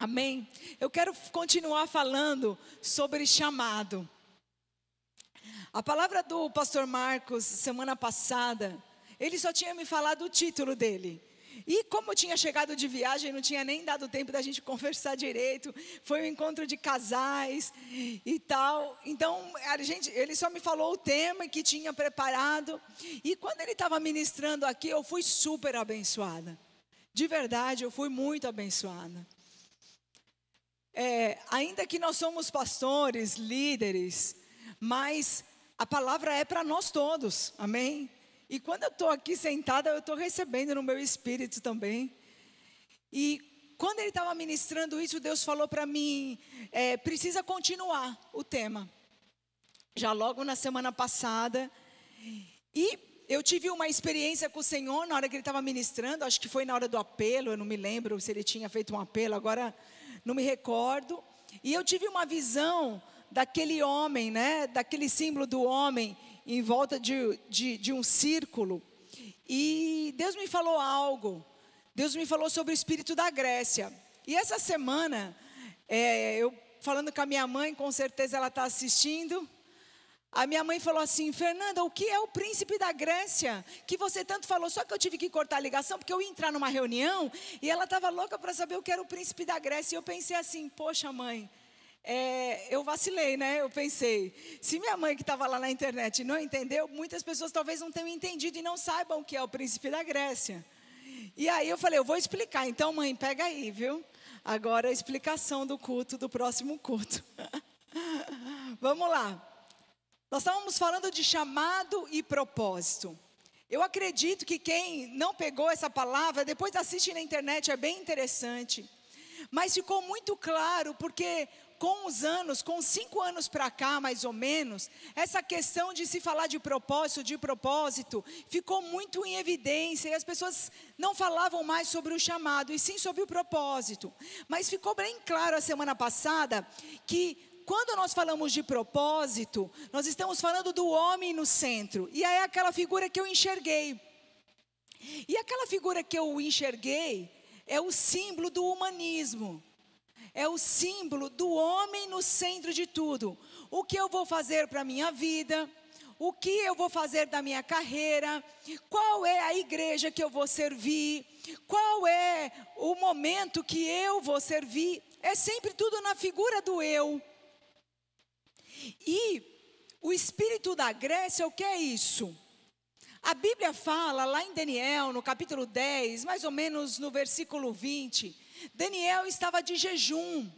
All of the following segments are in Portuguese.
Amém? Eu quero continuar falando sobre chamado. A palavra do pastor Marcos, semana passada, ele só tinha me falado o título dele. E como eu tinha chegado de viagem, não tinha nem dado tempo da gente conversar direito. Foi um encontro de casais e tal. Então, gente, ele só me falou o tema que tinha preparado. E quando ele estava ministrando aqui, eu fui super abençoada. De verdade, eu fui muito abençoada. É, ainda que nós somos pastores, líderes, mas a palavra é para nós todos, amém? E quando eu estou aqui sentada, eu estou recebendo no meu espírito também. E quando ele estava ministrando isso, Deus falou para mim: é, precisa continuar o tema. Já logo na semana passada. E eu tive uma experiência com o Senhor na hora que ele estava ministrando, acho que foi na hora do apelo, eu não me lembro se ele tinha feito um apelo, agora não me recordo. E eu tive uma visão daquele homem, né? Daquele símbolo do homem em volta de, de, de um círculo. E Deus me falou algo. Deus me falou sobre o espírito da Grécia. E essa semana, é, eu falando com a minha mãe, com certeza ela está assistindo. A minha mãe falou assim: Fernanda, o que é o príncipe da Grécia? Que você tanto falou, só que eu tive que cortar a ligação, porque eu ia entrar numa reunião e ela estava louca para saber o que era o príncipe da Grécia. E eu pensei assim: poxa, mãe, é, eu vacilei, né? Eu pensei, se minha mãe que estava lá na internet não entendeu, muitas pessoas talvez não tenham entendido e não saibam o que é o príncipe da Grécia. E aí eu falei, eu vou explicar. Então, mãe, pega aí, viu? Agora a explicação do culto, do próximo culto. Vamos lá. Nós estávamos falando de chamado e propósito. Eu acredito que quem não pegou essa palavra, depois assiste na internet, é bem interessante. Mas ficou muito claro, porque com os anos, com cinco anos para cá, mais ou menos, essa questão de se falar de propósito, de propósito, ficou muito em evidência e as pessoas não falavam mais sobre o chamado, e sim sobre o propósito. Mas ficou bem claro a semana passada que quando nós falamos de propósito, nós estamos falando do homem no centro. E é aquela figura que eu enxerguei. E aquela figura que eu enxerguei é o símbolo do humanismo. É o símbolo do homem no centro de tudo. O que eu vou fazer para a minha vida? O que eu vou fazer da minha carreira? Qual é a igreja que eu vou servir? Qual é o momento que eu vou servir? É sempre tudo na figura do eu. E o espírito da Grécia, o que é isso? A Bíblia fala lá em Daniel, no capítulo 10, mais ou menos no versículo 20, Daniel estava de jejum,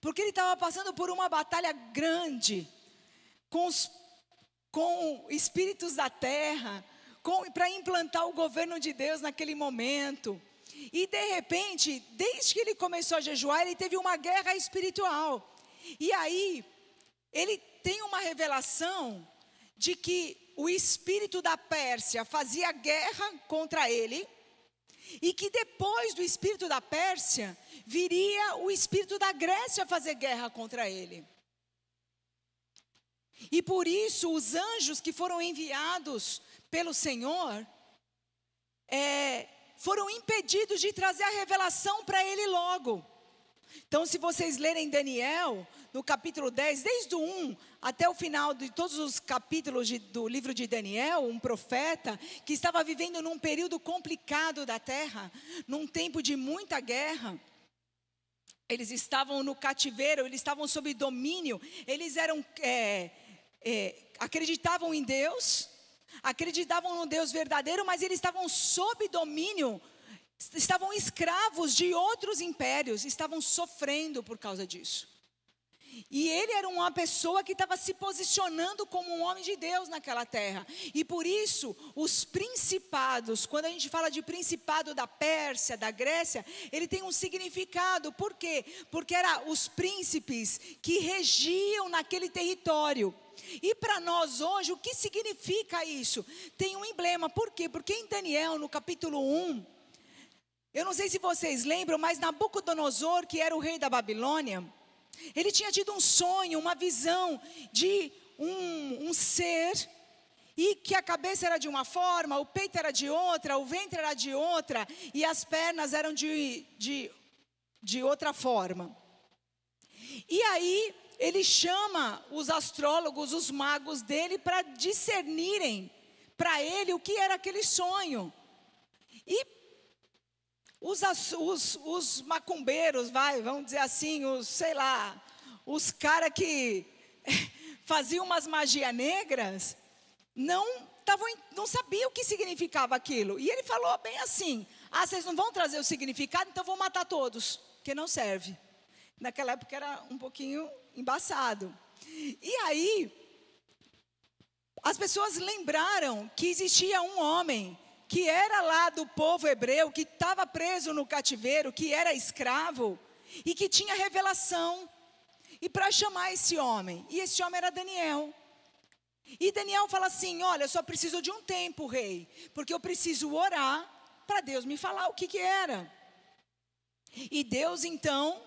porque ele estava passando por uma batalha grande com os com espíritos da terra, para implantar o governo de Deus naquele momento. E de repente, desde que ele começou a jejuar, ele teve uma guerra espiritual. E aí, ele tem uma revelação de que o espírito da Pérsia fazia guerra contra ele, e que depois do espírito da Pérsia viria o espírito da Grécia fazer guerra contra ele. E por isso os anjos que foram enviados pelo Senhor é, foram impedidos de trazer a revelação para ele logo. Então, se vocês lerem Daniel, no capítulo 10, desde o 1 até o final de todos os capítulos de, do livro de Daniel, um profeta que estava vivendo num período complicado da terra, num tempo de muita guerra. Eles estavam no cativeiro, eles estavam sob domínio, eles eram é, é, acreditavam em Deus, acreditavam no Deus verdadeiro, mas eles estavam sob domínio estavam escravos de outros impérios, estavam sofrendo por causa disso. E ele era uma pessoa que estava se posicionando como um homem de Deus naquela terra. E por isso, os principados, quando a gente fala de principado da Pérsia, da Grécia, ele tem um significado. Por quê? Porque eram os príncipes que regiam naquele território. E para nós hoje, o que significa isso? Tem um emblema. Por quê? Porque em Daniel, no capítulo 1, eu não sei se vocês lembram, mas Nabucodonosor, que era o rei da Babilônia, ele tinha tido um sonho, uma visão de um, um ser, e que a cabeça era de uma forma, o peito era de outra, o ventre era de outra, e as pernas eram de, de de outra forma. E aí ele chama os astrólogos, os magos dele, para discernirem para ele o que era aquele sonho. E os, os, os macumbeiros, vai, vamos dizer assim, os, sei lá, os caras que faziam umas magia negras, não tavam, não sabiam o que significava aquilo. E ele falou bem assim: ah, vocês não vão trazer o significado, então vou matar todos, que não serve. Naquela época era um pouquinho embaçado. E aí, as pessoas lembraram que existia um homem que era lá do povo hebreu, que estava preso no cativeiro, que era escravo e que tinha revelação. E para chamar esse homem, e esse homem era Daniel. E Daniel fala assim: Olha, eu só preciso de um tempo, rei, porque eu preciso orar para Deus me falar o que, que era. E Deus então,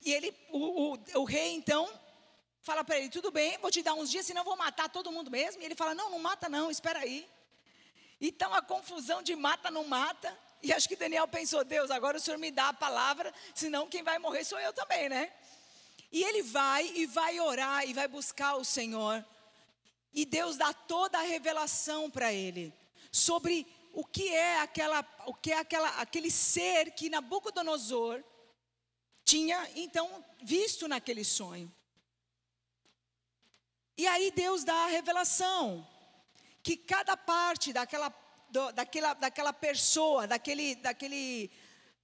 e ele, o, o, o rei então, fala para ele: Tudo bem, vou te dar uns dias, senão vou matar todo mundo mesmo. E ele fala: Não, não mata, não, espera aí. Então a confusão de mata, não mata. E acho que Daniel pensou: Deus, agora o senhor me dá a palavra, senão quem vai morrer sou eu também, né? E ele vai e vai orar e vai buscar o Senhor. E Deus dá toda a revelação para ele sobre o que é aquela, o que é aquela, aquele ser que Nabucodonosor tinha então visto naquele sonho. E aí Deus dá a revelação que cada parte daquela, daquela, daquela pessoa, daquele, daquele,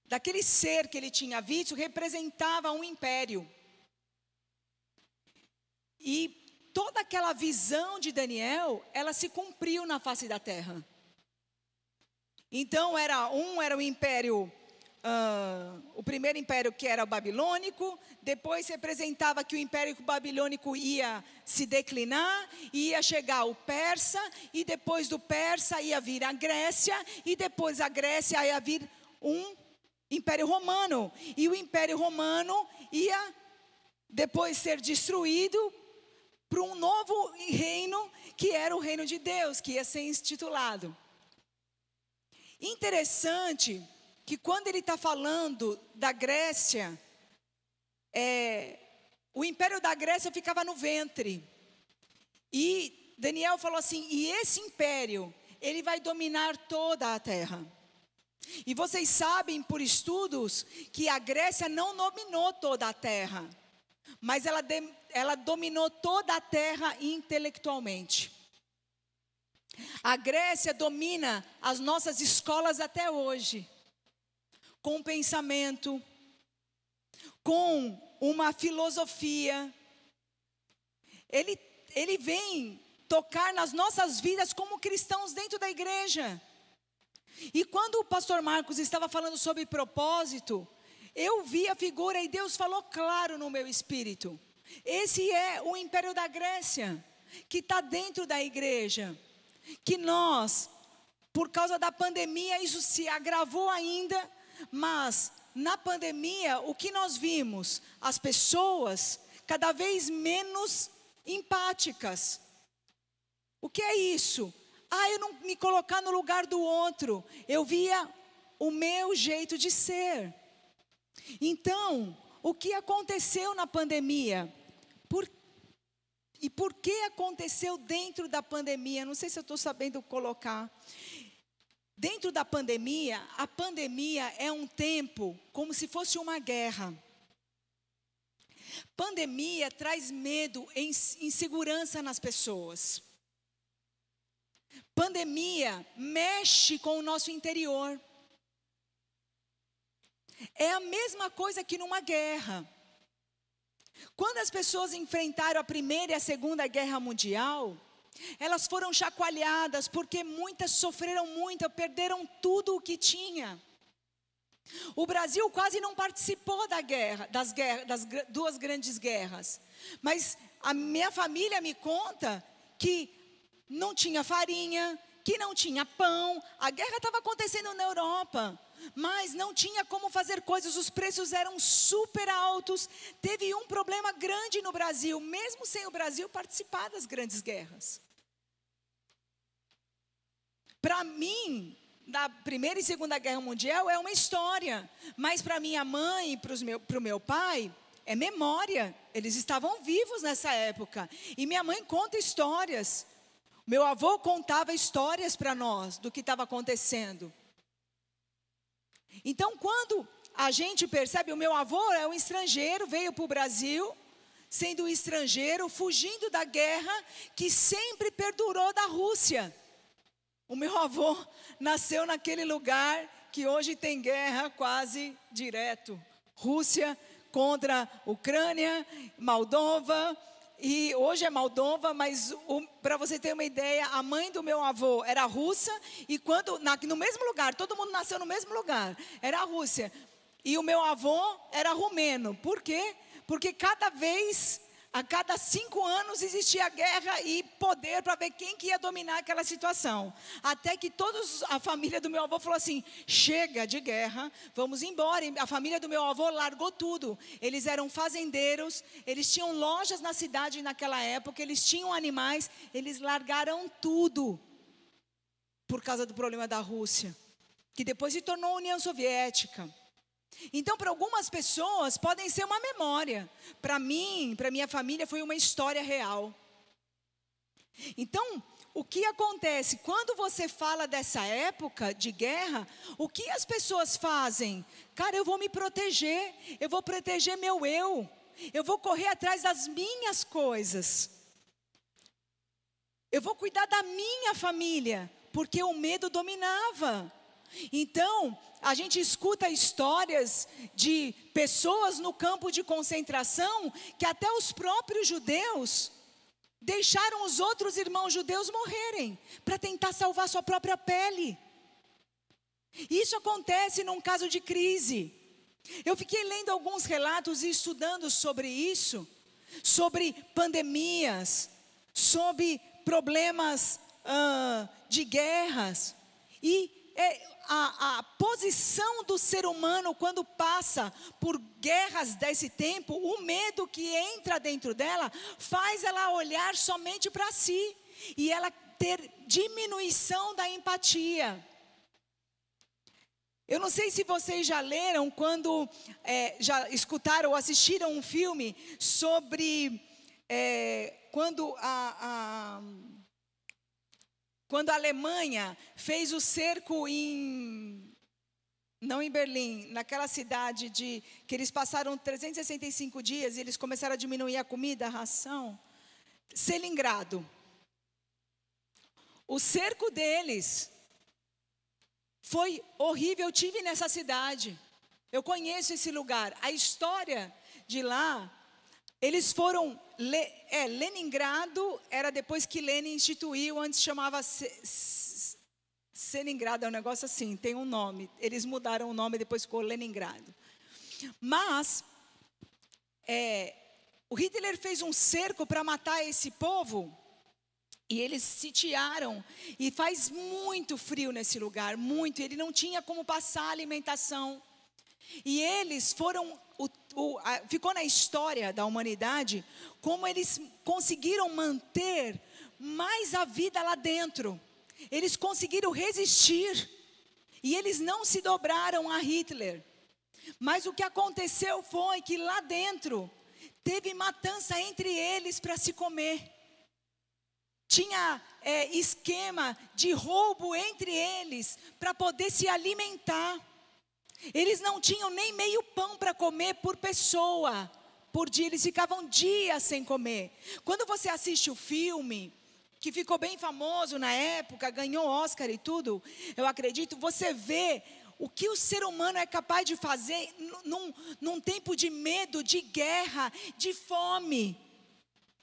daquele ser que ele tinha visto, representava um império. E toda aquela visão de Daniel, ela se cumpriu na face da terra. Então era um era o império Uh, o primeiro império que era o babilônico, depois representava que o império babilônico ia se declinar, ia chegar o persa, e depois do persa ia vir a Grécia, e depois da Grécia ia vir um império romano, e o império romano ia depois ser destruído para um novo reino, que era o reino de Deus, que ia ser instituído. Interessante que quando ele está falando da Grécia, é, o império da Grécia ficava no ventre. E Daniel falou assim: e esse império, ele vai dominar toda a terra. E vocês sabem por estudos que a Grécia não dominou toda a terra, mas ela, de, ela dominou toda a terra intelectualmente. A Grécia domina as nossas escolas até hoje com um pensamento, com uma filosofia. Ele, ele vem tocar nas nossas vidas como cristãos dentro da igreja. E quando o pastor Marcos estava falando sobre propósito, eu vi a figura e Deus falou claro no meu espírito. Esse é o império da Grécia, que está dentro da igreja. Que nós, por causa da pandemia, isso se agravou ainda, mas na pandemia, o que nós vimos? As pessoas cada vez menos empáticas. O que é isso? Ah, eu não me colocar no lugar do outro. Eu via o meu jeito de ser. Então, o que aconteceu na pandemia? Por, e por que aconteceu dentro da pandemia? Não sei se eu estou sabendo colocar. Dentro da pandemia, a pandemia é um tempo como se fosse uma guerra. Pandemia traz medo e insegurança nas pessoas. Pandemia mexe com o nosso interior. É a mesma coisa que numa guerra. Quando as pessoas enfrentaram a Primeira e a Segunda Guerra Mundial, elas foram chacoalhadas porque muitas sofreram muito, perderam tudo o que tinha. O Brasil quase não participou da guerra, das, das duas grandes guerras. Mas a minha família me conta que não tinha farinha, que não tinha pão. A guerra estava acontecendo na Europa, mas não tinha como fazer coisas, os preços eram super altos. Teve um problema grande no Brasil, mesmo sem o Brasil participar das grandes guerras. Para mim, da Primeira e Segunda Guerra Mundial é uma história, mas para minha mãe e para o meu, meu pai, é memória. Eles estavam vivos nessa época. E minha mãe conta histórias. Meu avô contava histórias para nós do que estava acontecendo. Então, quando a gente percebe, o meu avô é um estrangeiro, veio para o Brasil, sendo um estrangeiro, fugindo da guerra que sempre perdurou da Rússia. O meu avô nasceu naquele lugar que hoje tem guerra quase direto. Rússia contra Ucrânia, Moldova, e hoje é Moldova, mas para você ter uma ideia, a mãe do meu avô era russa, e quando, na, no mesmo lugar, todo mundo nasceu no mesmo lugar, era a Rússia. E o meu avô era romeno. Por quê? Porque cada vez a cada cinco anos existia guerra e poder para ver quem que ia dominar aquela situação. Até que todos, a família do meu avô falou assim: chega de guerra, vamos embora. E a família do meu avô largou tudo. Eles eram fazendeiros, eles tinham lojas na cidade naquela época, eles tinham animais, eles largaram tudo por causa do problema da Rússia, que depois se tornou União Soviética. Então, para algumas pessoas, podem ser uma memória. Para mim, para minha família, foi uma história real. Então, o que acontece quando você fala dessa época de guerra? O que as pessoas fazem? Cara, eu vou me proteger, eu vou proteger meu eu, eu vou correr atrás das minhas coisas, eu vou cuidar da minha família, porque o medo dominava. Então, a gente escuta histórias de pessoas no campo de concentração que até os próprios judeus deixaram os outros irmãos judeus morrerem para tentar salvar sua própria pele. Isso acontece num caso de crise. Eu fiquei lendo alguns relatos e estudando sobre isso, sobre pandemias, sobre problemas uh, de guerras. E a, a posição do ser humano quando passa por guerras desse tempo, o medo que entra dentro dela faz ela olhar somente para si e ela ter diminuição da empatia. Eu não sei se vocês já leram, quando é, já escutaram ou assistiram um filme sobre é, quando a, a quando a Alemanha fez o cerco em não em Berlim, naquela cidade de que eles passaram 365 dias e eles começaram a diminuir a comida, a ração, Selingrado. O cerco deles foi horrível. Eu tive nessa cidade. Eu conheço esse lugar. A história de lá eles foram. É, Leningrado era depois que Lenin instituiu, antes chamava Selingrado, é um negócio assim, tem um nome. Eles mudaram o nome, depois ficou Leningrado. Mas, é, o Hitler fez um cerco para matar esse povo. E eles sitiaram. E faz muito frio nesse lugar, muito. Ele não tinha como passar alimentação. E eles foram, o, o, a, ficou na história da humanidade como eles conseguiram manter mais a vida lá dentro. Eles conseguiram resistir. E eles não se dobraram a Hitler. Mas o que aconteceu foi que lá dentro teve matança entre eles para se comer. Tinha é, esquema de roubo entre eles para poder se alimentar. Eles não tinham nem meio pão para comer por pessoa por dia, eles ficavam dias sem comer. Quando você assiste o filme, que ficou bem famoso na época, ganhou Oscar e tudo, eu acredito, você vê o que o ser humano é capaz de fazer num, num tempo de medo, de guerra, de fome.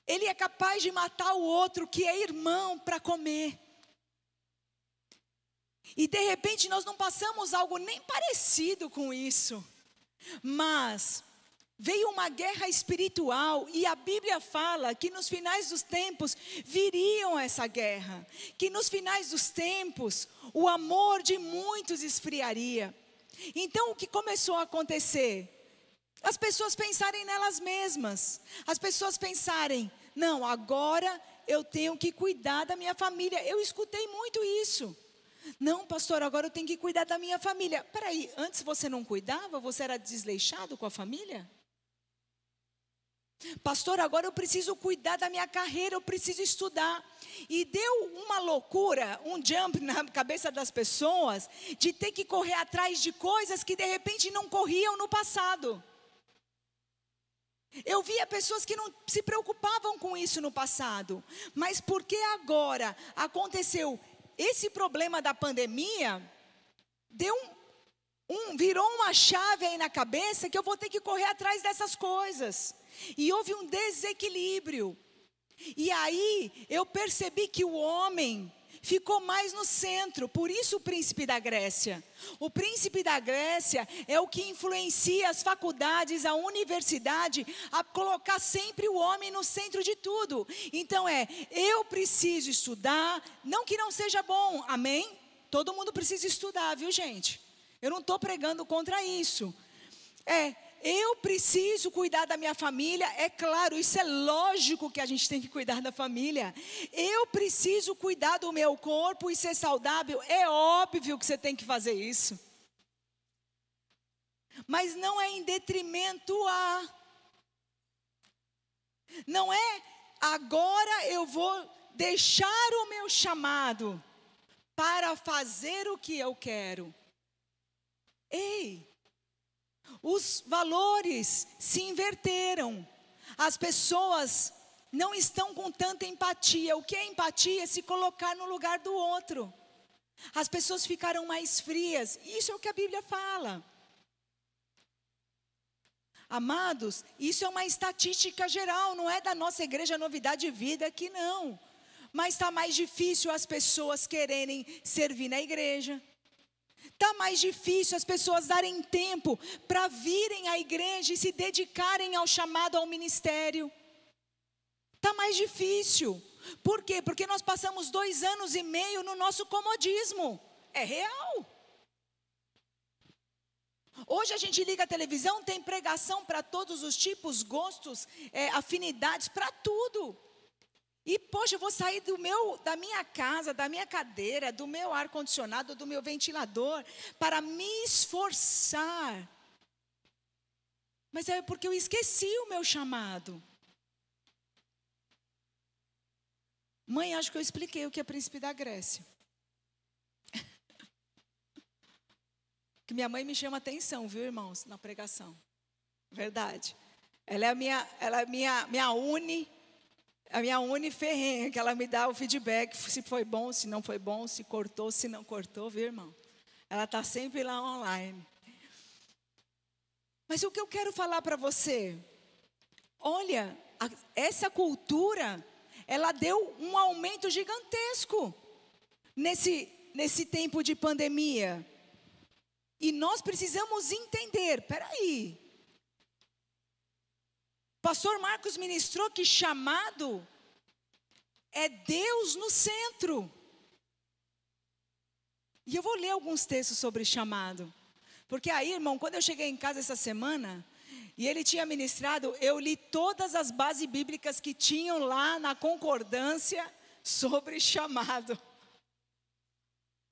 Ele é capaz de matar o outro que é irmão para comer. E de repente nós não passamos algo nem parecido com isso. Mas veio uma guerra espiritual e a Bíblia fala que nos finais dos tempos viriam essa guerra, que nos finais dos tempos o amor de muitos esfriaria. Então o que começou a acontecer? As pessoas pensarem nelas mesmas, as pessoas pensarem, não, agora eu tenho que cuidar da minha família. Eu escutei muito isso. Não, pastor, agora eu tenho que cuidar da minha família. Peraí, antes você não cuidava? Você era desleixado com a família? Pastor, agora eu preciso cuidar da minha carreira, eu preciso estudar. E deu uma loucura, um jump na cabeça das pessoas, de ter que correr atrás de coisas que de repente não corriam no passado. Eu via pessoas que não se preocupavam com isso no passado, mas porque agora aconteceu esse problema da pandemia, deu um, um, virou uma chave aí na cabeça que eu vou ter que correr atrás dessas coisas. E houve um desequilíbrio. E aí eu percebi que o homem ficou mais no centro, por isso o príncipe da Grécia. O príncipe da Grécia é o que influencia as faculdades, a universidade, a colocar sempre o homem no centro de tudo. Então é, eu preciso estudar, não que não seja bom, amém? Todo mundo precisa estudar, viu gente? Eu não estou pregando contra isso. É, eu preciso cuidar da minha família, é claro, isso é lógico que a gente tem que cuidar da família. Eu preciso cuidar do meu corpo e ser saudável, é óbvio que você tem que fazer isso. Mas não é em detrimento a. Não é agora eu vou deixar o meu chamado para fazer o que eu quero. Ei, os valores se inverteram. As pessoas não estão com tanta empatia. O que é empatia? Se colocar no lugar do outro. As pessoas ficaram mais frias. Isso é o que a Bíblia fala. Amados, isso é uma estatística geral, não é da nossa igreja Novidade de Vida aqui não. Mas está mais difícil as pessoas quererem servir na igreja. Está mais difícil as pessoas darem tempo para virem à igreja e se dedicarem ao chamado ao ministério. Está mais difícil. Por quê? Porque nós passamos dois anos e meio no nosso comodismo. É real. Hoje a gente liga a televisão, tem pregação para todos os tipos, gostos, é, afinidades, para tudo. E, poxa, eu vou sair do meu, da minha casa, da minha cadeira, do meu ar-condicionado, do meu ventilador, para me esforçar. Mas é porque eu esqueci o meu chamado. Mãe, acho que eu expliquei o que é príncipe da Grécia. que minha mãe me chama atenção, viu, irmãos, na pregação. Verdade. Ela é a minha, ela é minha, minha uni a minha uni ferrenha, que ela me dá o feedback, se foi bom, se não foi bom, se cortou, se não cortou, viu, irmão? Ela está sempre lá online. Mas o que eu quero falar para você, olha, a, essa cultura, ela deu um aumento gigantesco nesse, nesse tempo de pandemia. E nós precisamos entender, peraí, Pastor Marcos ministrou que chamado é Deus no centro. E eu vou ler alguns textos sobre chamado. Porque aí, irmão, quando eu cheguei em casa essa semana, e ele tinha ministrado, eu li todas as bases bíblicas que tinham lá na concordância sobre chamado.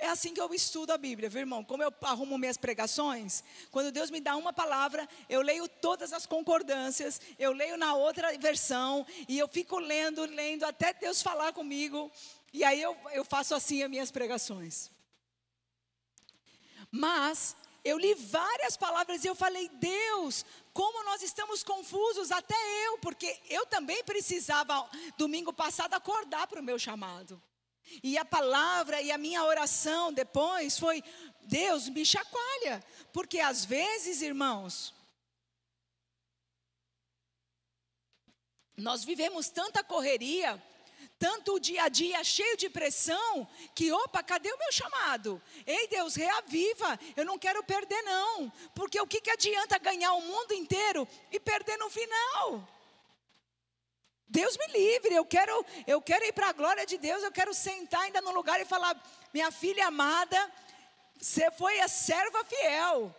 É assim que eu estudo a Bíblia, viu, irmão? Como eu arrumo minhas pregações, quando Deus me dá uma palavra, eu leio todas as concordâncias, eu leio na outra versão, e eu fico lendo, lendo, até Deus falar comigo, e aí eu, eu faço assim as minhas pregações. Mas, eu li várias palavras e eu falei, Deus, como nós estamos confusos, até eu, porque eu também precisava, domingo passado, acordar para o meu chamado. E a palavra e a minha oração depois foi: Deus, me chacoalha. Porque às vezes, irmãos, nós vivemos tanta correria, tanto o dia a dia cheio de pressão, que opa, cadê o meu chamado? Ei Deus, reaviva, eu não quero perder não, porque o que, que adianta ganhar o mundo inteiro e perder no final? Deus me livre, eu quero, eu quero ir para a glória de Deus, eu quero sentar ainda no lugar e falar: minha filha amada, você foi a serva fiel.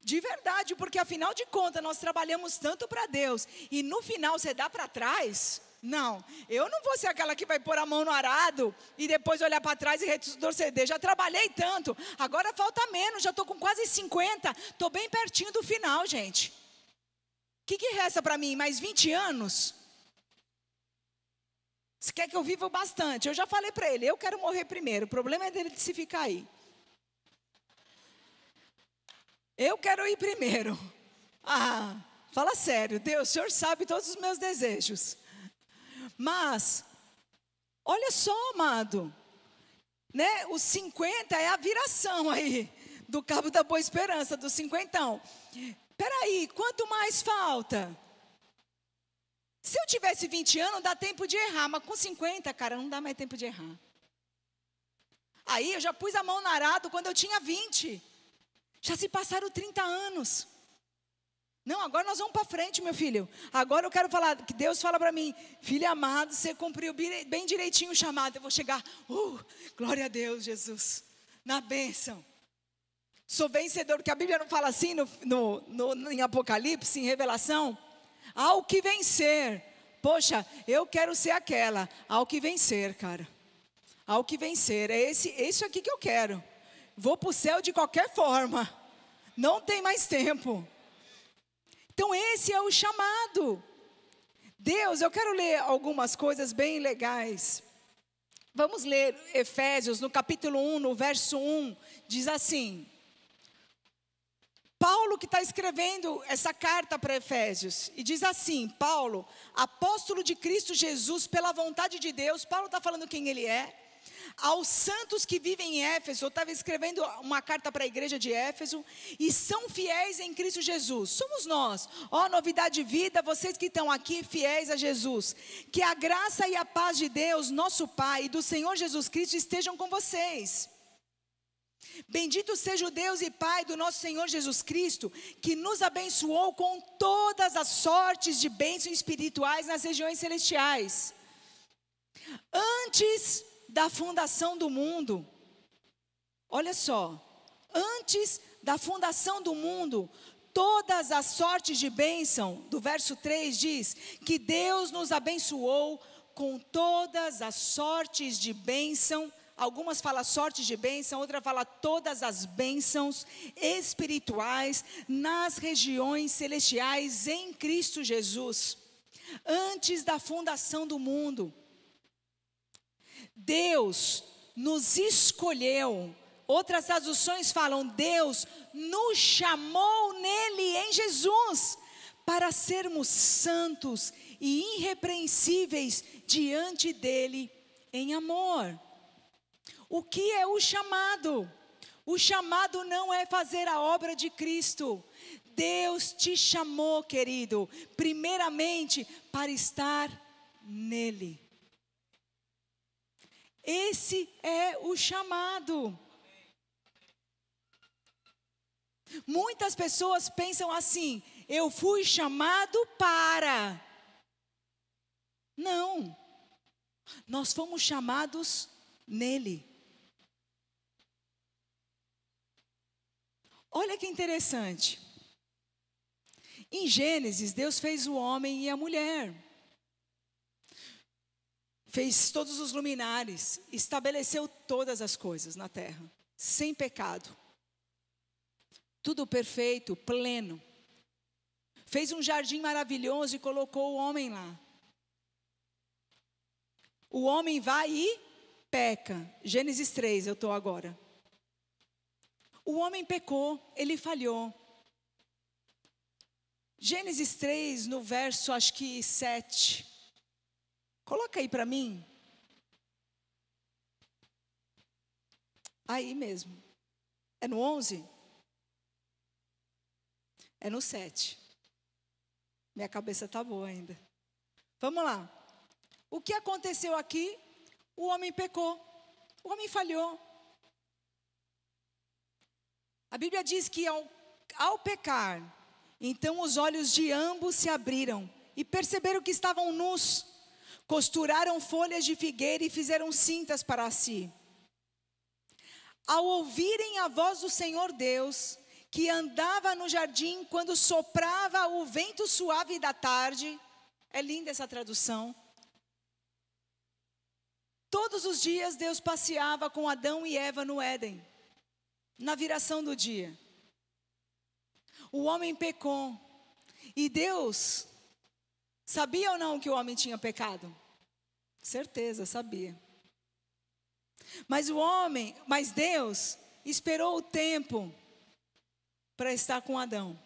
De verdade, porque afinal de contas nós trabalhamos tanto para Deus e no final você dá para trás. Não, eu não vou ser aquela que vai pôr a mão no arado e depois olhar para trás e retroceder. Já trabalhei tanto, agora falta menos, já estou com quase 50, estou bem pertinho do final, gente. O que, que resta para mim? Mais 20 anos? Você quer que eu viva bastante? Eu já falei para ele, eu quero morrer primeiro. O problema é dele de se ficar aí. Eu quero ir primeiro. Ah, fala sério, Deus, o Senhor sabe todos os meus desejos. Mas, olha só, amado, né? Os 50 é a viração aí do Cabo da Boa Esperança, do cinquentão. Peraí, quanto mais falta? Se eu tivesse 20 anos, dá tempo de errar, mas com 50, cara, não dá mais tempo de errar. Aí eu já pus a mão no arado quando eu tinha 20. Já se passaram 30 anos. Não, agora nós vamos para frente, meu filho. Agora eu quero falar, que Deus fala para mim, filho amado, você cumpriu bem direitinho o chamado. Eu vou chegar, uh, glória a Deus, Jesus, na bênção. Sou vencedor, porque a Bíblia não fala assim no, no, no, em Apocalipse, em Revelação. Ao que vencer. Poxa, eu quero ser aquela. Ao que vencer, cara. Ao que vencer. É esse, isso aqui que eu quero. Vou para o céu de qualquer forma. Não tem mais tempo. Então, esse é o chamado. Deus, eu quero ler algumas coisas bem legais. Vamos ler Efésios, no capítulo 1, no verso 1, diz assim: Paulo que está escrevendo essa carta para Efésios, e diz assim: Paulo, apóstolo de Cristo Jesus, pela vontade de Deus, Paulo está falando quem ele é, aos santos que vivem em Éfeso, eu estava escrevendo uma carta para a igreja de Éfeso, e são fiéis em Cristo Jesus. Somos nós. Ó, oh, novidade de vida, vocês que estão aqui fiéis a Jesus. Que a graça e a paz de Deus, nosso Pai, e do Senhor Jesus Cristo estejam com vocês. Bendito seja o Deus e Pai do nosso Senhor Jesus Cristo, que nos abençoou com todas as sortes de bênçãos espirituais nas regiões celestiais. Antes da fundação do mundo. Olha só, antes da fundação do mundo, todas as sortes de bênção, do verso 3 diz que Deus nos abençoou com todas as sortes de bênção. Algumas falam sortes de bênção, outra fala todas as bênçãos espirituais nas regiões celestiais em Cristo Jesus. Antes da fundação do mundo. Deus nos escolheu. Outras traduções falam: Deus nos chamou nele, em Jesus, para sermos santos e irrepreensíveis diante dele em amor. O que é o chamado? O chamado não é fazer a obra de Cristo. Deus te chamou, querido, primeiramente para estar nele. Esse é o chamado. Muitas pessoas pensam assim: eu fui chamado para. Não. Nós fomos chamados nele. Olha que interessante. Em Gênesis, Deus fez o homem e a mulher fez todos os luminares, estabeleceu todas as coisas na terra, sem pecado. Tudo perfeito, pleno. Fez um jardim maravilhoso e colocou o homem lá. O homem vai e peca. Gênesis 3, eu estou agora. O homem pecou, ele falhou. Gênesis 3, no verso acho que 7. Coloca aí para mim. Aí mesmo. É no 11? É no 7. Minha cabeça está boa ainda. Vamos lá. O que aconteceu aqui? O homem pecou. O homem falhou. A Bíblia diz que ao, ao pecar, então os olhos de ambos se abriram e perceberam que estavam nus costuraram folhas de figueira e fizeram cintas para si. Ao ouvirem a voz do Senhor Deus, que andava no jardim quando soprava o vento suave da tarde, é linda essa tradução. Todos os dias Deus passeava com Adão e Eva no Éden, na viração do dia. O homem pecou. E Deus sabia ou não que o homem tinha pecado? Certeza, sabia. Mas o homem, mas Deus esperou o tempo para estar com Adão.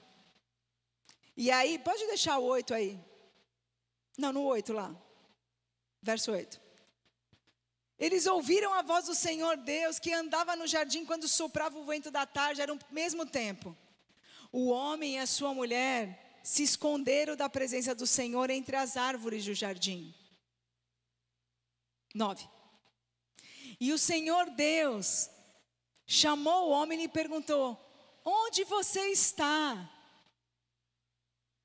E aí, pode deixar o 8 aí. Não, no 8 lá. Verso 8. Eles ouviram a voz do Senhor Deus que andava no jardim quando soprava o vento da tarde, era o mesmo tempo. O homem e a sua mulher se esconderam da presença do Senhor entre as árvores do jardim. 9. E o Senhor Deus chamou o homem e lhe perguntou: Onde você está?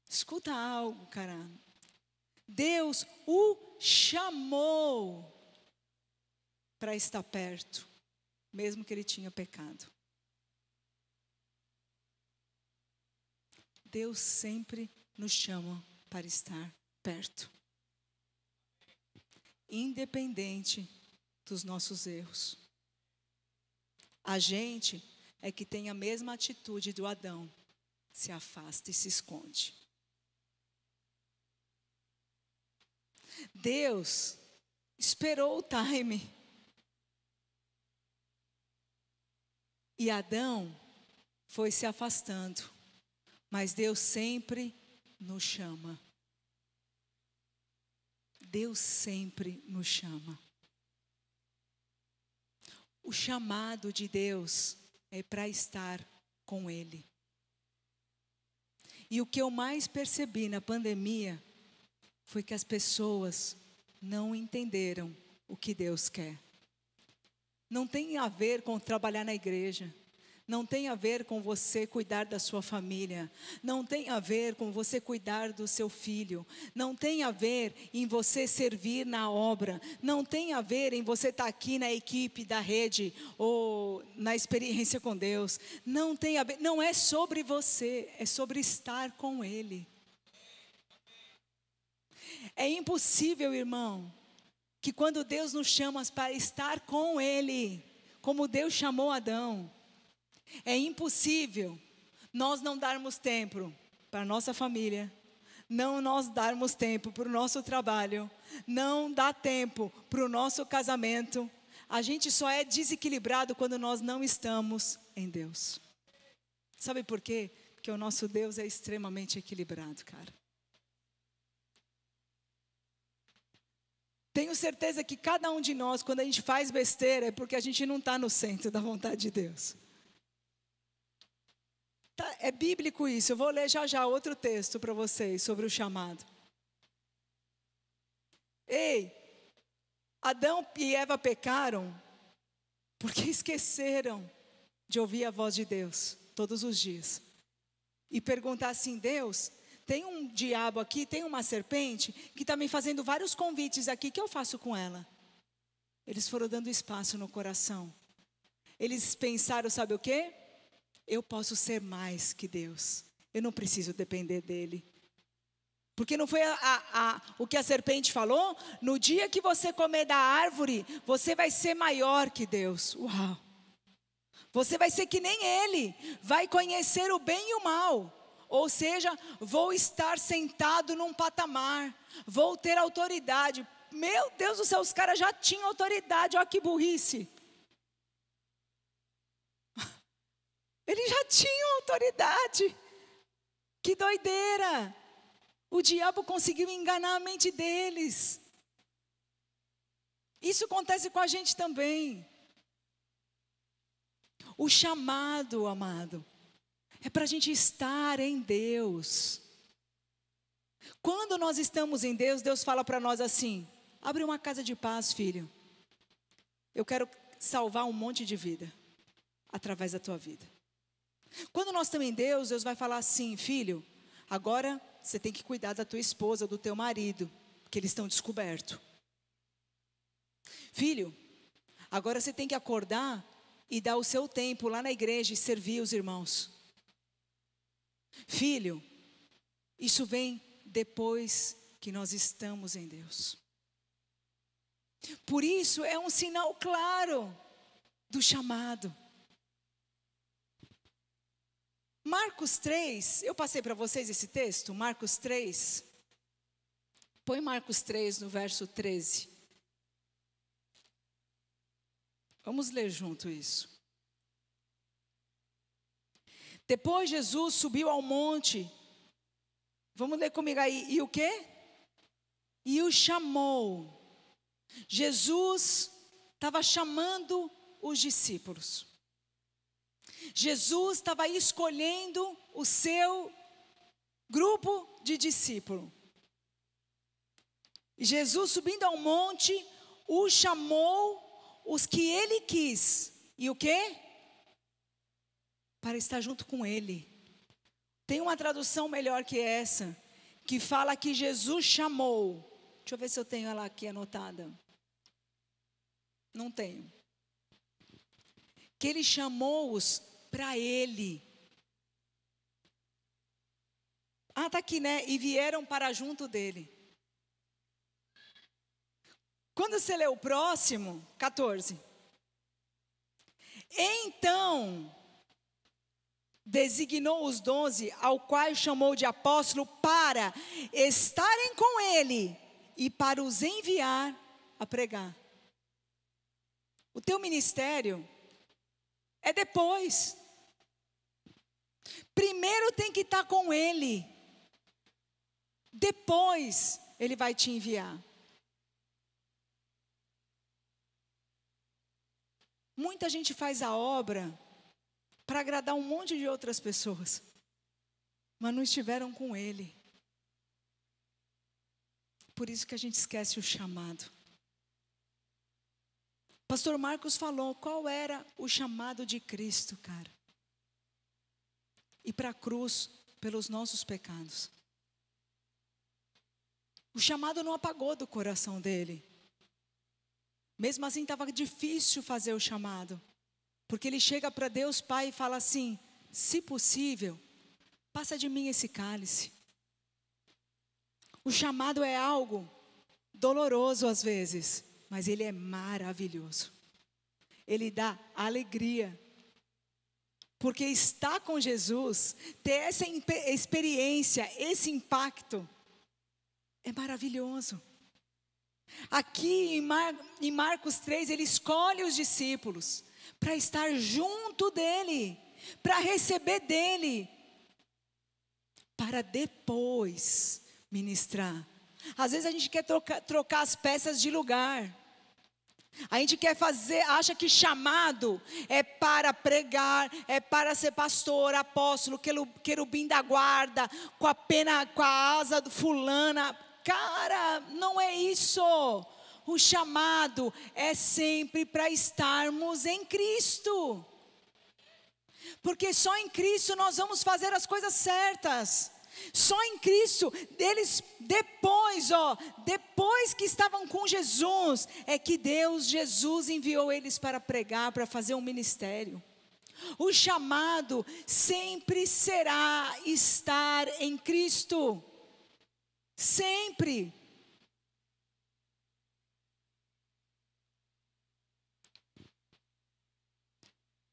Escuta algo, cara. Deus o chamou para estar perto, mesmo que ele tinha pecado. Deus sempre nos chama para estar perto, independente dos nossos erros. A gente é que tem a mesma atitude do Adão, se afasta e se esconde. Deus esperou o time E Adão foi se afastando, mas Deus sempre nos chama. Deus sempre nos chama. O chamado de Deus é para estar com Ele. E o que eu mais percebi na pandemia foi que as pessoas não entenderam o que Deus quer. Não tem a ver com trabalhar na igreja. Não tem a ver com você cuidar da sua família. Não tem a ver com você cuidar do seu filho. Não tem a ver em você servir na obra. Não tem a ver em você estar aqui na equipe da rede ou na experiência com Deus. Não tem a ver. Não é sobre você, é sobre estar com Ele. É impossível, irmão, que quando Deus nos chama para estar com Ele, como Deus chamou Adão, é impossível nós não darmos tempo para nossa família, não nós darmos tempo para o nosso trabalho, não dá tempo para o nosso casamento. A gente só é desequilibrado quando nós não estamos em Deus. Sabe por quê? Porque o nosso Deus é extremamente equilibrado, cara. Tenho certeza que cada um de nós, quando a gente faz besteira, é porque a gente não está no centro da vontade de Deus. Tá, é bíblico isso. Eu vou ler já já outro texto para vocês sobre o chamado. Ei, Adão e Eva pecaram porque esqueceram de ouvir a voz de Deus todos os dias. E perguntar assim: Deus, tem um diabo aqui, tem uma serpente que está me fazendo vários convites aqui, o que eu faço com ela? Eles foram dando espaço no coração. Eles pensaram, sabe o quê? Eu posso ser mais que Deus. Eu não preciso depender dele. Porque não foi a, a, a, o que a serpente falou? No dia que você comer da árvore, você vai ser maior que Deus. Uau! Você vai ser que nem ele, vai conhecer o bem e o mal. Ou seja, vou estar sentado num patamar, vou ter autoridade. Meu Deus do céu, os caras já tinham autoridade, olha que burrice. Eles já tinham autoridade. Que doideira! O diabo conseguiu enganar a mente deles. Isso acontece com a gente também. O chamado, amado, é para a gente estar em Deus. Quando nós estamos em Deus, Deus fala para nós assim: abre uma casa de paz, filho. Eu quero salvar um monte de vida através da tua vida. Quando nós estamos em Deus, Deus vai falar assim: filho, agora você tem que cuidar da tua esposa, do teu marido, que eles estão descobertos. Filho, agora você tem que acordar e dar o seu tempo lá na igreja e servir os irmãos. Filho, isso vem depois que nós estamos em Deus. Por isso é um sinal claro do chamado. Marcos 3, eu passei para vocês esse texto, Marcos 3. Põe Marcos 3 no verso 13. Vamos ler junto isso. Depois Jesus subiu ao monte. Vamos ler comigo aí. E o quê? E o chamou. Jesus estava chamando os discípulos. Jesus estava escolhendo o seu grupo de discípulo. Jesus subindo ao monte, o chamou os que ele quis. E o quê? Para estar junto com ele. Tem uma tradução melhor que essa, que fala que Jesus chamou. Deixa eu ver se eu tenho ela aqui anotada. Não tenho. Que ele chamou-os para ele. Ah, tá aqui, né? E vieram para junto dele. Quando você lê o próximo, 14. Então, designou os doze, ao qual chamou de apóstolo, para estarem com ele e para os enviar a pregar. O teu ministério é depois. Primeiro tem que estar com ele. Depois ele vai te enviar. Muita gente faz a obra para agradar um monte de outras pessoas, mas não estiveram com Ele. Por isso que a gente esquece o chamado. Pastor Marcos falou qual era o chamado de Cristo, cara. E para a cruz pelos nossos pecados. O chamado não apagou do coração dele. Mesmo assim, estava difícil fazer o chamado. Porque ele chega para Deus Pai e fala assim: se possível, passa de mim esse cálice. O chamado é algo doloroso às vezes, mas ele é maravilhoso. Ele dá alegria. Porque estar com Jesus, ter essa experiência, esse impacto, é maravilhoso. Aqui em, Mar, em Marcos 3, ele escolhe os discípulos para estar junto dele, para receber dele, para depois ministrar. Às vezes a gente quer trocar, trocar as peças de lugar. A gente quer fazer, acha que chamado é para pregar, é para ser pastor, apóstolo, querubim da guarda, com a pena, com a asa do fulana. Cara, não é isso. O chamado é sempre para estarmos em Cristo. Porque só em Cristo nós vamos fazer as coisas certas. Só em Cristo, deles depois, ó, depois que estavam com Jesus, é que Deus, Jesus enviou eles para pregar, para fazer um ministério. O chamado sempre será estar em Cristo. Sempre.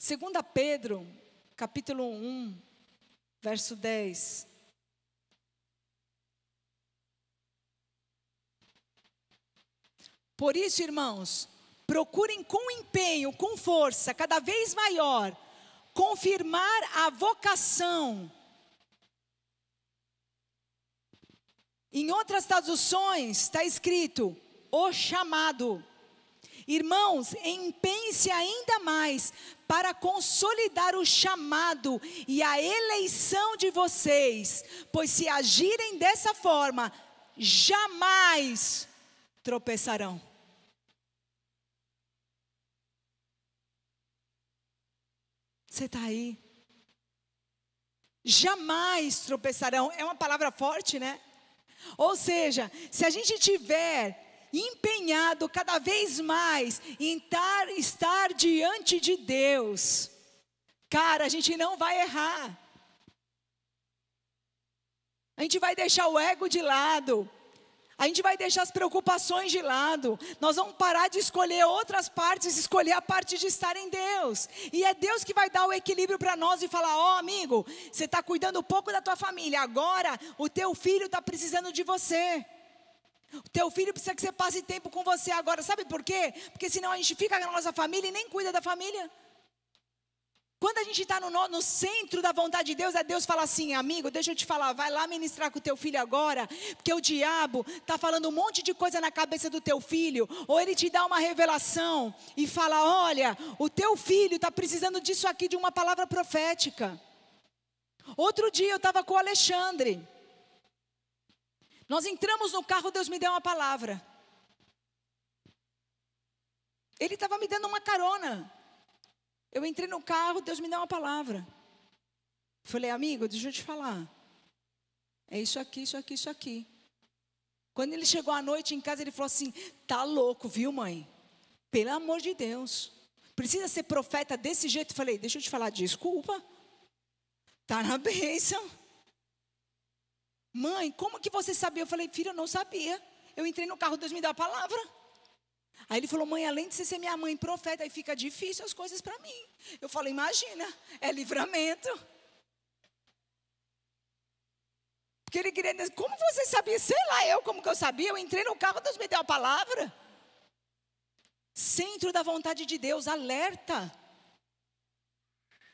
Segunda Pedro, capítulo 1, verso 10. Por isso, irmãos, procurem com empenho, com força, cada vez maior, confirmar a vocação Em outras traduções está escrito o chamado. Irmãos, empenhe-se ainda mais para consolidar o chamado e a eleição de vocês, pois se agirem dessa forma, jamais tropeçarão. Você está aí? Jamais tropeçarão. É uma palavra forte, né? Ou seja, se a gente tiver empenhado cada vez mais em tar, estar diante de Deus, cara, a gente não vai errar. A gente vai deixar o ego de lado. A gente vai deixar as preocupações de lado. Nós vamos parar de escolher outras partes, escolher a parte de estar em Deus. E é Deus que vai dar o equilíbrio para nós e falar: ó, oh, amigo, você está cuidando pouco da tua família. Agora o teu filho está precisando de você. O teu filho precisa que você passe tempo com você agora. Sabe por quê? Porque senão a gente fica na nossa família e nem cuida da família. Quando a gente está no, no, centro da vontade de Deus, é Deus fala assim, amigo, deixa eu te falar, vai lá ministrar com o teu filho agora, porque o diabo está falando um monte de coisa na cabeça do teu filho, ou ele te dá uma revelação e fala: olha, o teu filho está precisando disso aqui, de uma palavra profética. Outro dia eu estava com o Alexandre, nós entramos no carro, Deus me deu uma palavra. Ele estava me dando uma carona. Eu entrei no carro, Deus me deu uma palavra. Falei, amigo, deixa eu te falar. É isso aqui, isso aqui, isso aqui. Quando ele chegou à noite em casa, ele falou assim: tá louco, viu, mãe? Pelo amor de Deus. Precisa ser profeta desse jeito? Falei, deixa eu te falar, desculpa. Tá na bênção. Mãe, como que você sabia? Eu falei, filho, eu não sabia. Eu entrei no carro, Deus me deu a palavra. Aí ele falou, mãe, além de você ser minha mãe profeta, aí fica difícil as coisas para mim. Eu falei, imagina, é livramento. Porque ele queria como você sabia? Sei lá, eu como que eu sabia? Eu entrei no carro, Deus me deu a palavra. Centro da vontade de Deus, alerta.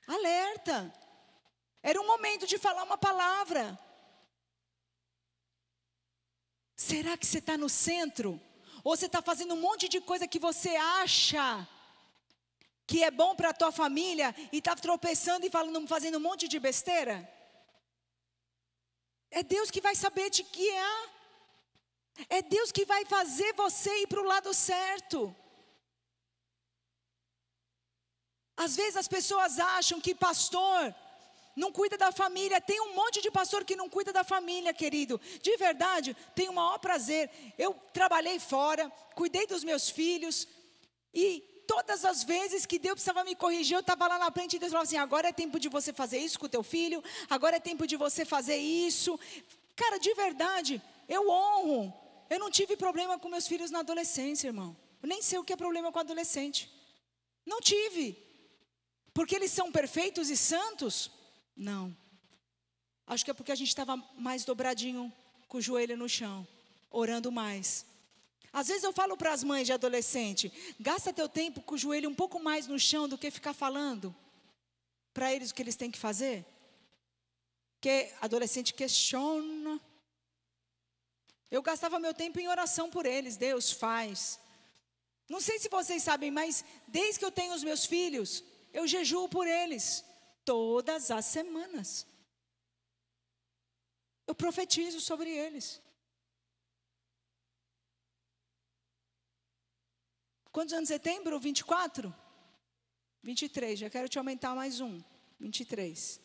Alerta. Era um momento de falar uma palavra. Será que você está no centro? Ou você está fazendo um monte de coisa que você acha que é bom para a tua família e está tropeçando e falando, fazendo um monte de besteira? É Deus que vai saber te guiar. É Deus que vai fazer você ir para o lado certo. Às vezes as pessoas acham que pastor não cuida da família. Tem um monte de pastor que não cuida da família, querido. De verdade, tenho o maior prazer. Eu trabalhei fora, cuidei dos meus filhos e todas as vezes que Deus precisava me corrigir, eu estava lá na frente e Deus falava assim: agora é tempo de você fazer isso com o teu filho, agora é tempo de você fazer isso. Cara, de verdade, eu honro. Eu não tive problema com meus filhos na adolescência, irmão. Eu nem sei o que é problema com adolescente. Não tive. Porque eles são perfeitos e santos? Não. Acho que é porque a gente estava mais dobradinho com o joelho no chão, orando mais. Às vezes eu falo para as mães de adolescente: gasta teu tempo com o joelho um pouco mais no chão do que ficar falando para eles o que eles têm que fazer. Porque adolescente questiona. Eu gastava meu tempo em oração por eles, Deus faz. Não sei se vocês sabem, mas desde que eu tenho os meus filhos, eu jejuo por eles todas as semanas. Eu profetizo sobre eles. Quantos anos você tem, Bru? 24? 23, já quero te aumentar mais um. 23.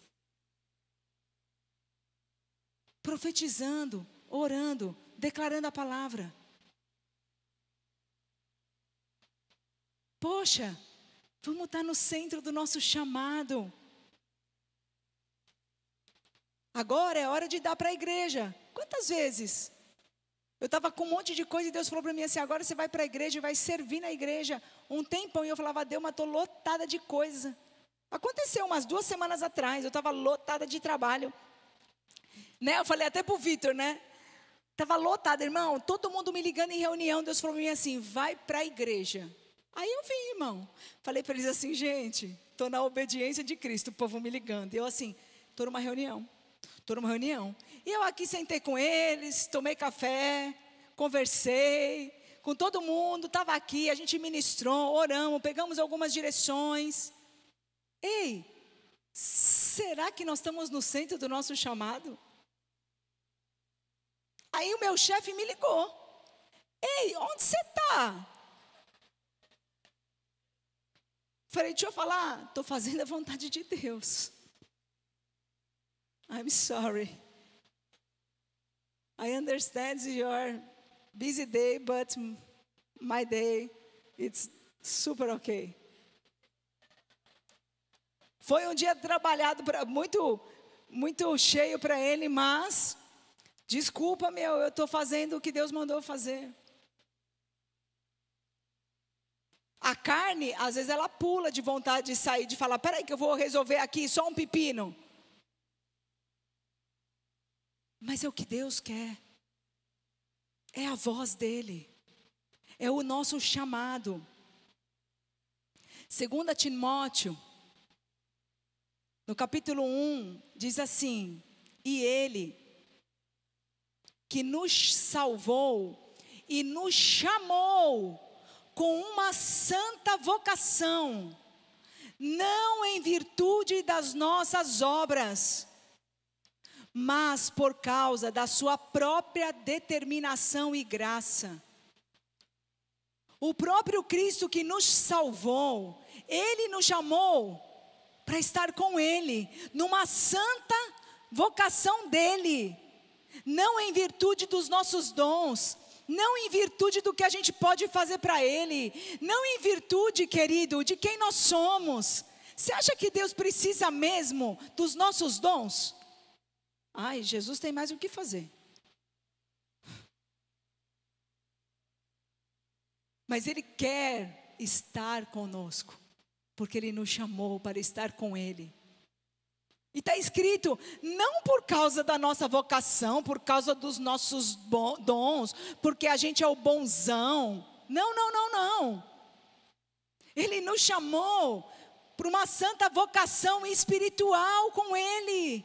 Profetizando, orando, declarando a palavra. Poxa, vamos estar no centro do nosso chamado. Agora é hora de dar para a igreja. Quantas vezes? Eu estava com um monte de coisa e Deus falou para mim assim: agora você vai para a igreja e vai servir na igreja um tempão. E eu falava, Deus, mas estou lotada de coisa. Aconteceu umas duas semanas atrás, eu estava lotada de trabalho. Né? Eu falei até para o Vitor, né? Estava lotada, irmão, todo mundo me ligando em reunião. Deus falou para mim assim: vai para a igreja. Aí eu vim, irmão. Falei para eles assim, gente, estou na obediência de Cristo, o povo me ligando. E eu assim, estou numa reunião. Estou numa reunião. E eu aqui sentei com eles, tomei café, conversei com todo mundo, estava aqui, a gente ministrou, oramos, pegamos algumas direções. Ei, será que nós estamos no centro do nosso chamado? Aí o meu chefe me ligou. Ei, onde você está? Falei, deixa eu falar, estou fazendo a vontade de Deus. I'm sorry. I understand your busy day, but my day it's super okay. Foi um dia trabalhado pra, muito muito cheio para ele, mas Desculpa, meu, eu estou fazendo o que Deus mandou fazer. A carne, às vezes, ela pula de vontade de sair, de falar: peraí, que eu vou resolver aqui só um pepino. Mas é o que Deus quer, é a voz dEle, é o nosso chamado. Segunda Timóteo, no capítulo 1, diz assim: E Ele, que nos salvou e nos chamou com uma santa vocação, não em virtude das nossas obras, mas por causa da sua própria determinação e graça. O próprio Cristo que nos salvou, ele nos chamou para estar com ele, numa santa vocação dele, não em virtude dos nossos dons, não em virtude do que a gente pode fazer para Ele, não em virtude, querido, de quem nós somos. Você acha que Deus precisa mesmo dos nossos dons? Ai, Jesus tem mais o que fazer. Mas Ele quer estar conosco, porque Ele nos chamou para estar com Ele. E está escrito, não por causa da nossa vocação, por causa dos nossos dons, porque a gente é o bonzão. Não, não, não, não. Ele nos chamou para uma santa vocação espiritual com Ele,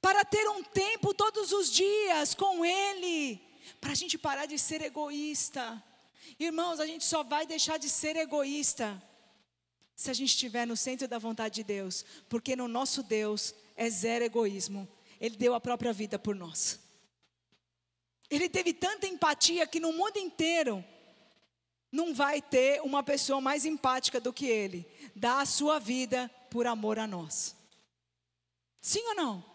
para ter um tempo todos os dias com Ele, para a gente parar de ser egoísta. Irmãos, a gente só vai deixar de ser egoísta se a gente estiver no centro da vontade de Deus, porque no nosso Deus é zero egoísmo. Ele deu a própria vida por nós. Ele teve tanta empatia que no mundo inteiro não vai ter uma pessoa mais empática do que ele. Dá a sua vida por amor a nós. Sim ou não?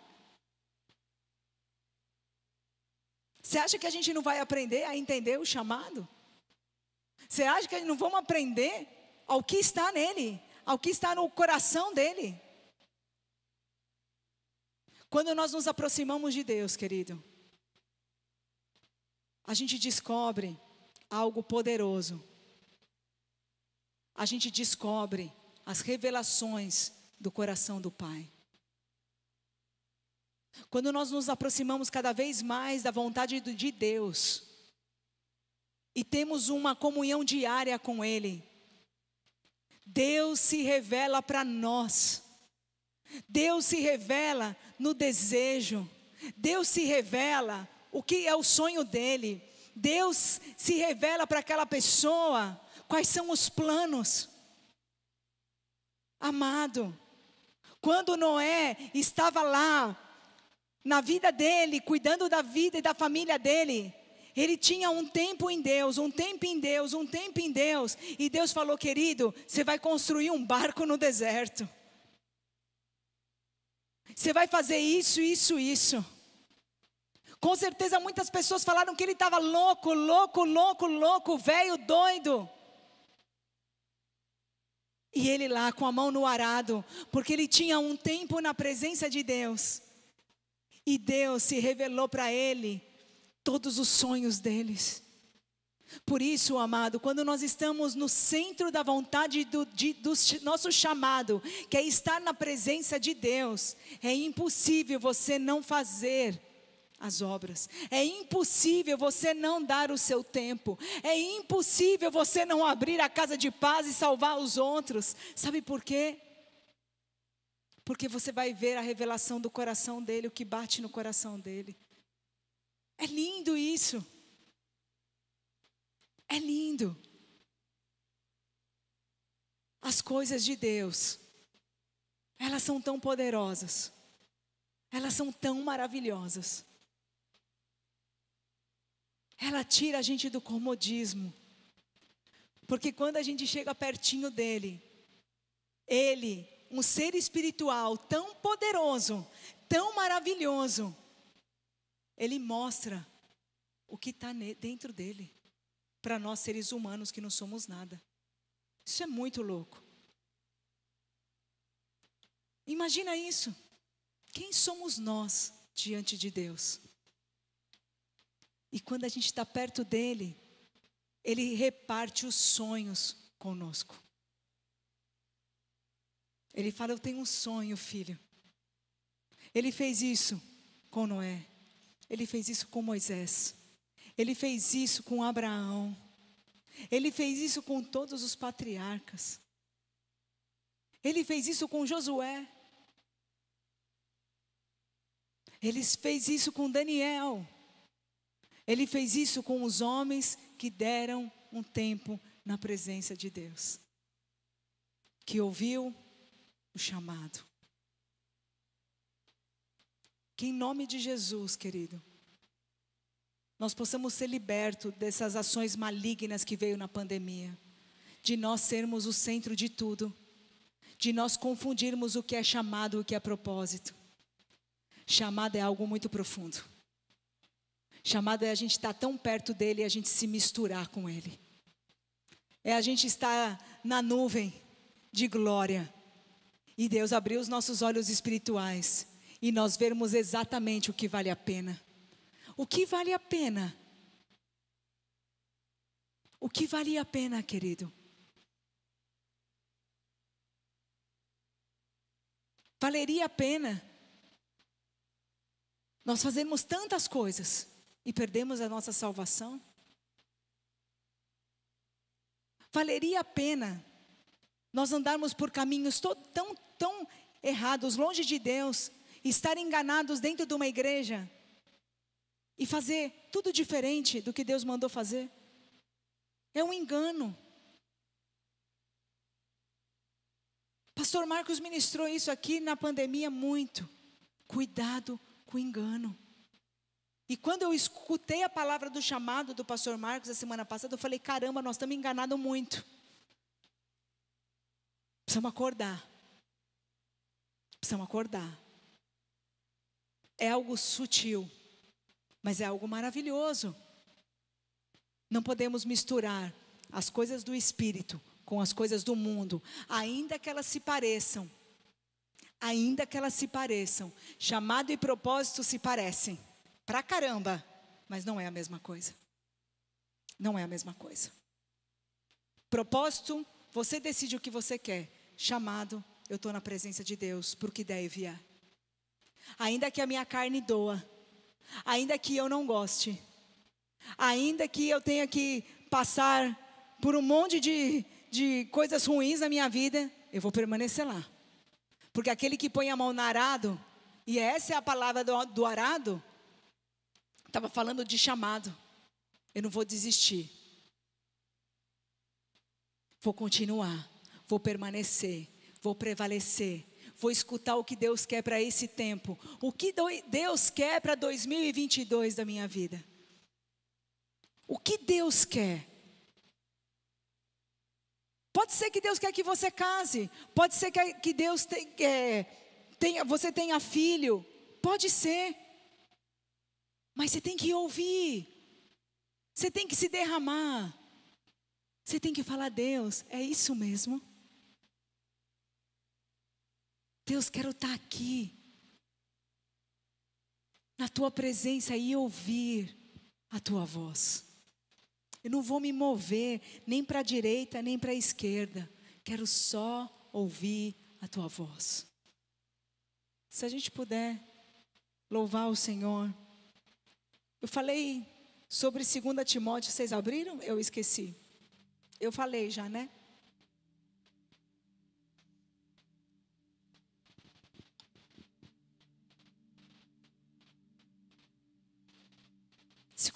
Você acha que a gente não vai aprender a entender o chamado? Você acha que não vamos aprender ao que está nele, ao que está no coração dele. Quando nós nos aproximamos de Deus, querido, a gente descobre algo poderoso. A gente descobre as revelações do coração do Pai. Quando nós nos aproximamos cada vez mais da vontade de Deus e temos uma comunhão diária com Ele, Deus se revela para nós. Deus se revela no desejo. Deus se revela o que é o sonho dele. Deus se revela para aquela pessoa quais são os planos. Amado, quando Noé estava lá, na vida dele, cuidando da vida e da família dele, ele tinha um tempo em Deus, um tempo em Deus, um tempo em Deus. E Deus falou, querido, você vai construir um barco no deserto. Você vai fazer isso, isso, isso. Com certeza muitas pessoas falaram que ele estava louco, louco, louco, louco, velho, doido. E ele lá com a mão no arado, porque ele tinha um tempo na presença de Deus. E Deus se revelou para ele todos os sonhos deles. Por isso, amado, quando nós estamos no centro da vontade do, de, do nosso chamado, que é estar na presença de Deus, é impossível você não fazer as obras, é impossível você não dar o seu tempo, é impossível você não abrir a casa de paz e salvar os outros. Sabe por quê? Porque você vai ver a revelação do coração dele, o que bate no coração dele. É lindo isso. É lindo. As coisas de Deus, elas são tão poderosas, elas são tão maravilhosas. Ela tira a gente do comodismo, porque quando a gente chega pertinho dele, ele, um ser espiritual tão poderoso, tão maravilhoso, ele mostra o que está dentro dele, para nós seres humanos que não somos nada. Isso é muito louco. Imagina isso. Quem somos nós diante de Deus? E quando a gente está perto dele, ele reparte os sonhos conosco. Ele fala: Eu tenho um sonho, filho. Ele fez isso com Noé. Ele fez isso com Moisés. Ele fez isso com Abraão. Ele fez isso com todos os patriarcas. Ele fez isso com Josué. Ele fez isso com Daniel. Ele fez isso com os homens que deram um tempo na presença de Deus. Que ouviu o chamado. Que em nome de Jesus, querido, nós possamos ser libertos dessas ações malignas que veio na pandemia, de nós sermos o centro de tudo, de nós confundirmos o que é chamado e o que é propósito. Chamado é algo muito profundo. Chamado é a gente estar tão perto dele e a gente se misturar com ele. É a gente estar na nuvem de glória e Deus abrir os nossos olhos espirituais e nós vermos exatamente o que vale a pena. O que vale a pena? O que vale a pena, querido? Valeria a pena nós fazemos tantas coisas e perdemos a nossa salvação? Valeria a pena nós andarmos por caminhos tão, tão errados, longe de Deus, estar enganados dentro de uma igreja e fazer tudo diferente do que Deus mandou fazer. É um engano. Pastor Marcos ministrou isso aqui na pandemia muito. Cuidado com o engano. E quando eu escutei a palavra do chamado do pastor Marcos a semana passada, eu falei: caramba, nós estamos enganados muito. Precisamos acordar. Precisamos acordar. É algo sutil, mas é algo maravilhoso. Não podemos misturar as coisas do espírito com as coisas do mundo, ainda que elas se pareçam. Ainda que elas se pareçam. Chamado e propósito se parecem. Pra caramba, mas não é a mesma coisa. Não é a mesma coisa. Propósito, você decide o que você quer. Chamado, eu estou na presença de Deus, porque deve vier. Ainda que a minha carne doa, ainda que eu não goste, ainda que eu tenha que passar por um monte de, de coisas ruins na minha vida, eu vou permanecer lá. Porque aquele que põe a mão no arado, e essa é a palavra do, do arado, estava falando de chamado. Eu não vou desistir. Vou continuar, vou permanecer, vou prevalecer, vou escutar o que Deus quer para esse tempo. O que Deus quer para 2022 da minha vida. O que Deus quer? Pode ser que Deus quer que você case, pode ser que Deus te, é, tenha, você tenha filho, pode ser. Mas você tem que ouvir, você tem que se derramar, você tem que falar, Deus, é isso mesmo? Deus, quero estar aqui, na tua presença e ouvir a tua voz. Eu não vou me mover nem para a direita nem para a esquerda. Quero só ouvir a tua voz. Se a gente puder louvar o Senhor. Eu falei sobre 2 Timóteo, vocês abriram? Eu esqueci. Eu falei já, né?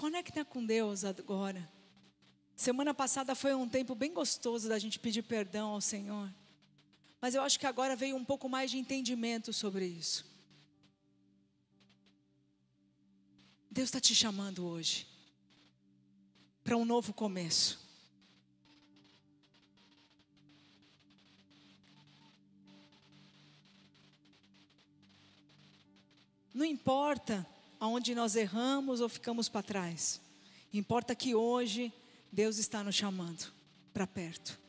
Conecta com Deus agora. Semana passada foi um tempo bem gostoso da gente pedir perdão ao Senhor. Mas eu acho que agora veio um pouco mais de entendimento sobre isso. Deus está te chamando hoje para um novo começo. Não importa aonde nós erramos ou ficamos para trás. Importa que hoje Deus está nos chamando para perto.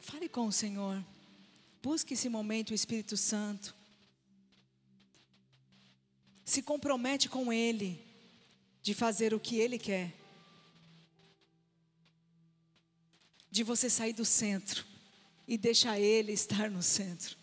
Fale com o Senhor. Busque esse momento o Espírito Santo. Se compromete com Ele de fazer o que Ele quer. De você sair do centro e deixar Ele estar no centro.